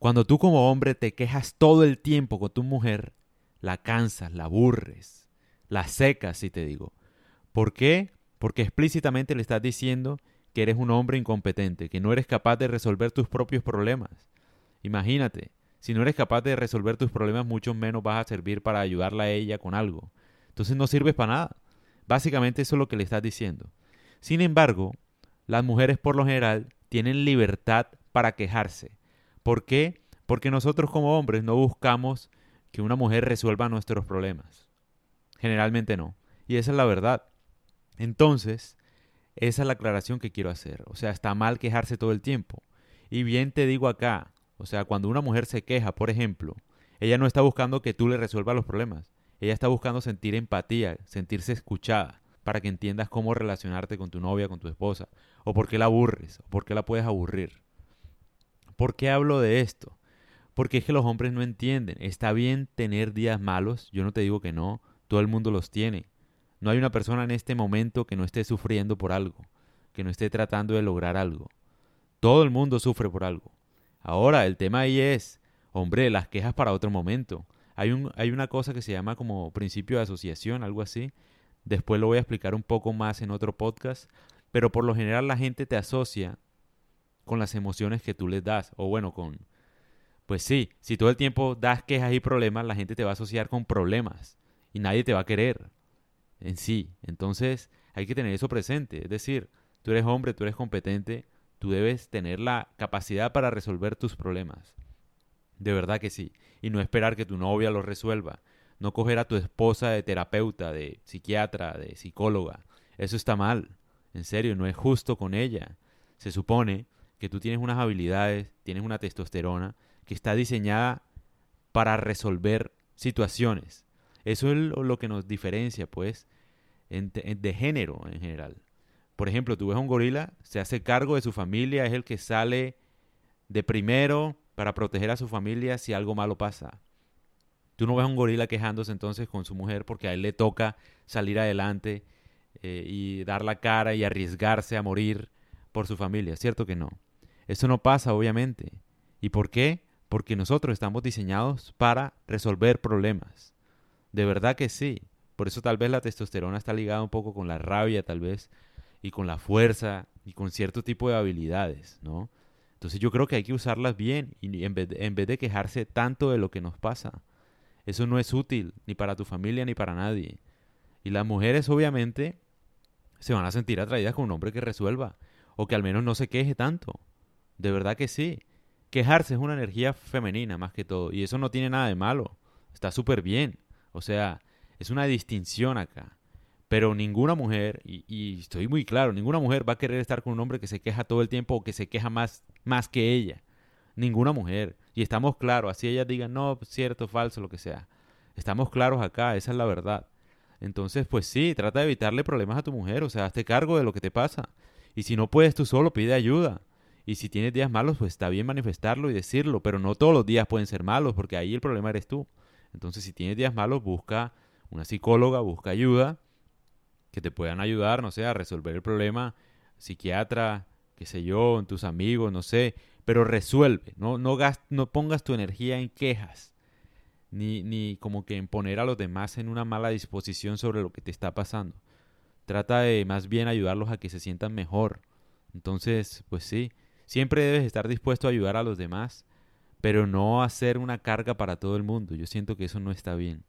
Cuando tú como hombre te quejas todo el tiempo con tu mujer, la cansas, la aburres, la secas, si te digo. ¿Por qué? Porque explícitamente le estás diciendo que eres un hombre incompetente, que no eres capaz de resolver tus propios problemas. Imagínate, si no eres capaz de resolver tus problemas, mucho menos vas a servir para ayudarla a ella con algo. Entonces no sirves para nada. Básicamente eso es lo que le estás diciendo. Sin embargo, las mujeres por lo general tienen libertad para quejarse. ¿Por qué? Porque nosotros como hombres no buscamos que una mujer resuelva nuestros problemas. Generalmente no. Y esa es la verdad. Entonces, esa es la aclaración que quiero hacer. O sea, está mal quejarse todo el tiempo. Y bien te digo acá, o sea, cuando una mujer se queja, por ejemplo, ella no está buscando que tú le resuelvas los problemas. Ella está buscando sentir empatía, sentirse escuchada, para que entiendas cómo relacionarte con tu novia, con tu esposa, o por qué la aburres, o por qué la puedes aburrir. ¿Por qué hablo de esto? Porque es que los hombres no entienden. Está bien tener días malos, yo no te digo que no, todo el mundo los tiene. No hay una persona en este momento que no esté sufriendo por algo, que no esté tratando de lograr algo. Todo el mundo sufre por algo. Ahora, el tema ahí es, hombre, las quejas para otro momento. Hay, hay una cosa que se llama como principio de asociación, algo así. Después lo voy a explicar un poco más en otro podcast. Pero por lo general la gente te asocia con las emociones que tú les das. O bueno, con... Pues sí, si todo el tiempo das quejas y problemas, la gente te va a asociar con problemas. Y nadie te va a querer en sí. Entonces hay que tener eso presente. Es decir, tú eres hombre, tú eres competente, tú debes tener la capacidad para resolver tus problemas. De verdad que sí. Y no esperar que tu novia lo resuelva. No coger a tu esposa de terapeuta, de psiquiatra, de psicóloga. Eso está mal. En serio, no es justo con ella. Se supone que tú tienes unas habilidades, tienes una testosterona que está diseñada para resolver situaciones. Eso es lo que nos diferencia, pues, de género en general. Por ejemplo, tú ves a un gorila, se hace cargo de su familia, es el que sale de primero para proteger a su familia si algo malo pasa. Tú no ves a un gorila quejándose entonces con su mujer porque a él le toca salir adelante eh, y dar la cara y arriesgarse a morir por su familia, ¿cierto que no? Eso no pasa, obviamente. ¿Y por qué? Porque nosotros estamos diseñados para resolver problemas. De verdad que sí. Por eso tal vez la testosterona está ligada un poco con la rabia, tal vez, y con la fuerza y con cierto tipo de habilidades, ¿no? Entonces yo creo que hay que usarlas bien y en vez, de, en vez de quejarse tanto de lo que nos pasa. Eso no es útil ni para tu familia ni para nadie. Y las mujeres obviamente se van a sentir atraídas con un hombre que resuelva o que al menos no se queje tanto. De verdad que sí. Quejarse es una energía femenina más que todo y eso no tiene nada de malo. Está súper bien. O sea, es una distinción acá. Pero ninguna mujer, y, estoy muy claro, ninguna mujer va a querer estar con un hombre que se queja todo el tiempo o que se queja más, más que ella. Ninguna mujer. Y estamos claros, así ellas digan, no, cierto, falso, lo que sea. Estamos claros acá, esa es la verdad. Entonces, pues sí, trata de evitarle problemas a tu mujer, o sea, hazte cargo de lo que te pasa. Y si no puedes tú solo, pide ayuda. Y si tienes días malos, pues está bien manifestarlo y decirlo, pero no todos los días pueden ser malos, porque ahí el problema eres tú. Entonces, si tienes días malos, busca una psicóloga, busca ayuda que te puedan ayudar, no sé, a resolver el problema, psiquiatra, qué sé yo, tus amigos, no sé, pero resuelve, no, no, no pongas tu energía en quejas, ni, ni como que en poner a los demás en una mala disposición sobre lo que te está pasando. Trata de más bien ayudarlos a que se sientan mejor. Entonces, pues sí, siempre debes estar dispuesto a ayudar a los demás, pero no hacer una carga para todo el mundo. Yo siento que eso no está bien.